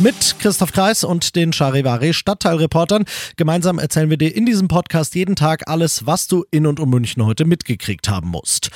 mit Christoph Kreis und den Charivari Stadtteilreportern. Gemeinsam erzählen wir dir in diesem Podcast jeden Tag alles, was du in und um München heute mitgekriegt haben musst.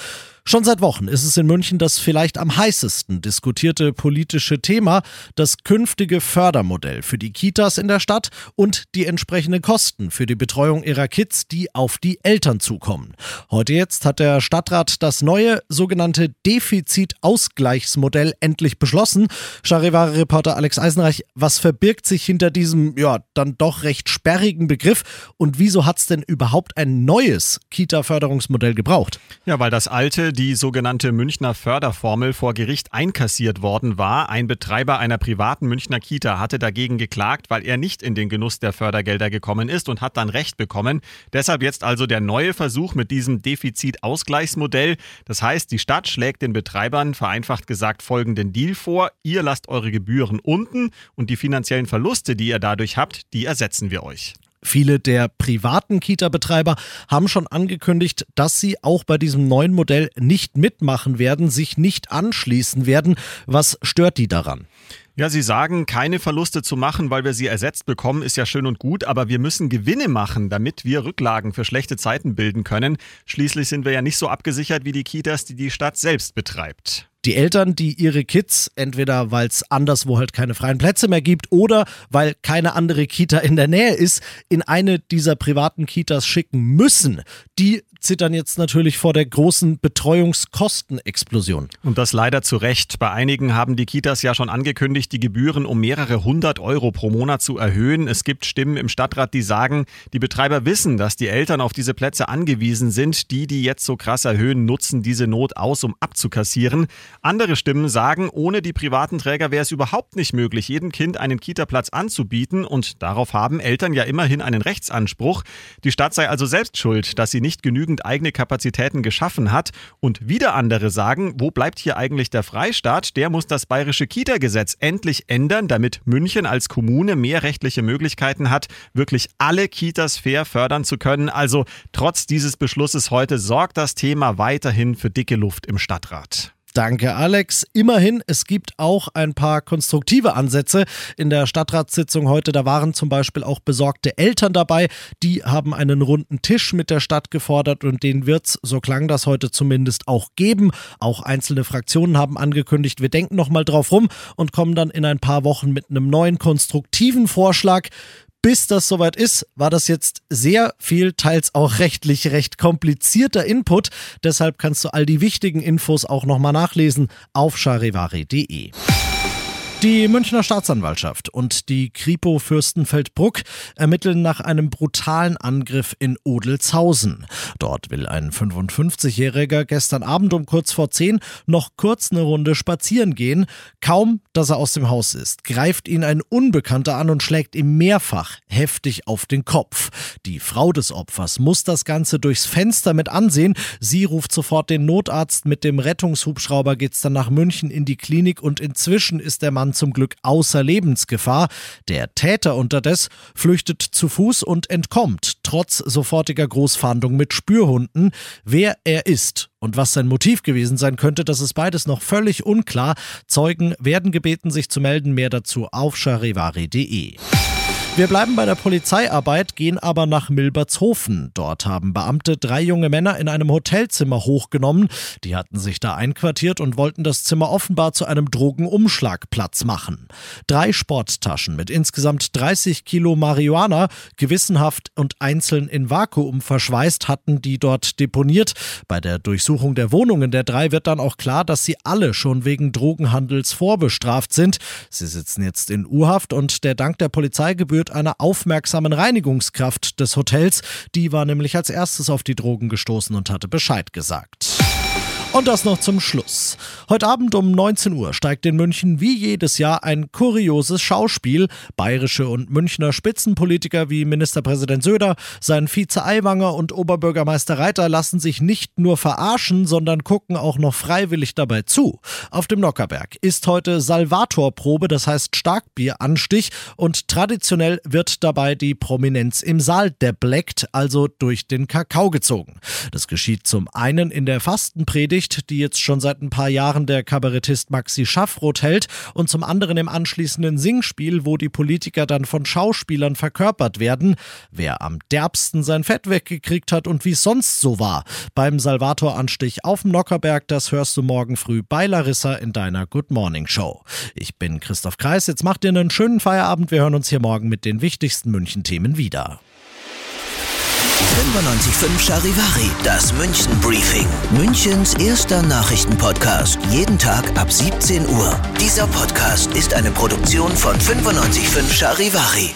Schon seit Wochen ist es in München das vielleicht am heißesten diskutierte politische Thema, das künftige Fördermodell für die Kitas in der Stadt und die entsprechenden Kosten für die Betreuung ihrer Kids, die auf die Eltern zukommen. Heute jetzt hat der Stadtrat das neue sogenannte Defizitausgleichsmodell endlich beschlossen. Charivari-Reporter Alex Eisenreich, was verbirgt sich hinter diesem, ja, dann doch recht sperrigen Begriff und wieso hat es denn überhaupt ein neues Kita-Förderungsmodell gebraucht? Ja, weil das alte die sogenannte Münchner Förderformel vor Gericht einkassiert worden war. Ein Betreiber einer privaten Münchner Kita hatte dagegen geklagt, weil er nicht in den Genuss der Fördergelder gekommen ist und hat dann Recht bekommen. Deshalb jetzt also der neue Versuch mit diesem Defizitausgleichsmodell. Das heißt, die Stadt schlägt den Betreibern vereinfacht gesagt folgenden Deal vor. Ihr lasst eure Gebühren unten und die finanziellen Verluste, die ihr dadurch habt, die ersetzen wir euch. Viele der privaten Kita-Betreiber haben schon angekündigt, dass sie auch bei diesem neuen Modell nicht mitmachen werden, sich nicht anschließen werden. Was stört die daran? Ja, Sie sagen, keine Verluste zu machen, weil wir sie ersetzt bekommen, ist ja schön und gut, aber wir müssen Gewinne machen, damit wir Rücklagen für schlechte Zeiten bilden können. Schließlich sind wir ja nicht so abgesichert wie die Kitas, die die Stadt selbst betreibt. Die Eltern, die ihre Kids, entweder weil es anderswo halt keine freien Plätze mehr gibt oder weil keine andere Kita in der Nähe ist, in eine dieser privaten Kitas schicken müssen, die zittern jetzt natürlich vor der großen Betreuungskostenexplosion. Und das leider zu Recht. Bei einigen haben die Kitas ja schon angekündigt, die Gebühren um mehrere hundert Euro pro Monat zu erhöhen. Es gibt Stimmen im Stadtrat, die sagen, die Betreiber wissen, dass die Eltern auf diese Plätze angewiesen sind. Die, die jetzt so krass erhöhen, nutzen diese Not aus, um abzukassieren. Andere Stimmen sagen, ohne die privaten Träger wäre es überhaupt nicht möglich, jedem Kind einen Kitaplatz anzubieten. Und darauf haben Eltern ja immerhin einen Rechtsanspruch. Die Stadt sei also selbst schuld, dass sie nicht genügend genügend eigene Kapazitäten geschaffen hat. Und wieder andere sagen, wo bleibt hier eigentlich der Freistaat? Der muss das bayerische Kita-Gesetz endlich ändern, damit München als Kommune mehr rechtliche Möglichkeiten hat, wirklich alle Kitas fair fördern zu können. Also trotz dieses Beschlusses heute sorgt das Thema weiterhin für dicke Luft im Stadtrat. Danke, Alex. Immerhin, es gibt auch ein paar konstruktive Ansätze in der Stadtratssitzung heute. Da waren zum Beispiel auch besorgte Eltern dabei. Die haben einen runden Tisch mit der Stadt gefordert und den wird es, so klang das heute zumindest, auch geben. Auch einzelne Fraktionen haben angekündigt, wir denken nochmal drauf rum und kommen dann in ein paar Wochen mit einem neuen konstruktiven Vorschlag bis das soweit ist, war das jetzt sehr viel, teils auch rechtlich recht komplizierter Input. Deshalb kannst du all die wichtigen Infos auch nochmal nachlesen auf charivari.de. Die Münchner Staatsanwaltschaft und die Kripo Fürstenfeldbruck ermitteln nach einem brutalen Angriff in Odelshausen. Dort will ein 55-Jähriger gestern Abend um kurz vor 10 noch kurz eine Runde spazieren gehen. Kaum, dass er aus dem Haus ist, greift ihn ein Unbekannter an und schlägt ihm mehrfach heftig auf den Kopf. Die Frau des Opfers muss das Ganze durchs Fenster mit ansehen. Sie ruft sofort den Notarzt. Mit dem Rettungshubschrauber geht's dann nach München in die Klinik und inzwischen ist der Mann zum Glück außer Lebensgefahr. Der Täter unterdes flüchtet zu Fuß und entkommt, trotz sofortiger Großfahndung mit Spürhunden. Wer er ist und was sein Motiv gewesen sein könnte, das ist beides noch völlig unklar. Zeugen werden gebeten, sich zu melden. Mehr dazu auf charivari.de. Wir bleiben bei der Polizeiarbeit, gehen aber nach Milbertshofen. Dort haben Beamte drei junge Männer in einem Hotelzimmer hochgenommen. Die hatten sich da einquartiert und wollten das Zimmer offenbar zu einem Drogenumschlagplatz machen. Drei Sporttaschen mit insgesamt 30 Kilo Marihuana, gewissenhaft und einzeln in Vakuum verschweißt, hatten die dort deponiert. Bei der Durchsuchung der Wohnungen der drei wird dann auch klar, dass sie alle schon wegen Drogenhandels vorbestraft sind. Sie sitzen jetzt in U-Haft und der Dank der Polizei gebührt gebührt einer aufmerksamen Reinigungskraft des Hotels. Die war nämlich als erstes auf die Drogen gestoßen und hatte Bescheid gesagt. Und das noch zum Schluss. Heute Abend um 19 Uhr steigt in München wie jedes Jahr ein kurioses Schauspiel. Bayerische und Münchner Spitzenpolitiker wie Ministerpräsident Söder, sein Vize Aiwanger und Oberbürgermeister Reiter lassen sich nicht nur verarschen, sondern gucken auch noch freiwillig dabei zu. Auf dem Nockerberg ist heute Salvatorprobe, das heißt Starkbieranstich und traditionell wird dabei die Prominenz im Saal debleckt, also durch den Kakao gezogen. Das geschieht zum einen in der Fastenpredigt Predigt, die jetzt schon seit ein paar Jahren der Kabarettist Maxi Schaffroth hält, und zum anderen im anschließenden Singspiel, wo die Politiker dann von Schauspielern verkörpert werden. Wer am derbsten sein Fett weggekriegt hat und wie es sonst so war. Beim Salvator-Anstich auf dem Nockerberg, das hörst du morgen früh bei Larissa in deiner Good Morning Show. Ich bin Christoph Kreis, jetzt macht ihr einen schönen Feierabend. Wir hören uns hier morgen mit den wichtigsten München-Themen wieder. 95.5 Charivari, das München Briefing. Münchens erster Nachrichtenpodcast. Jeden Tag ab 17 Uhr. Dieser Podcast ist eine Produktion von 95.5 Charivari.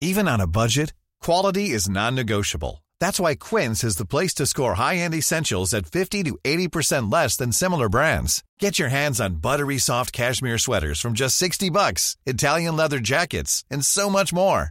Even on a budget, quality is non-negotiable. That's why Quince is the place to score high-end essentials at 50 to 80% less than similar brands. Get your hands on buttery soft cashmere sweaters from just 60 bucks, Italian leather jackets, and so much more.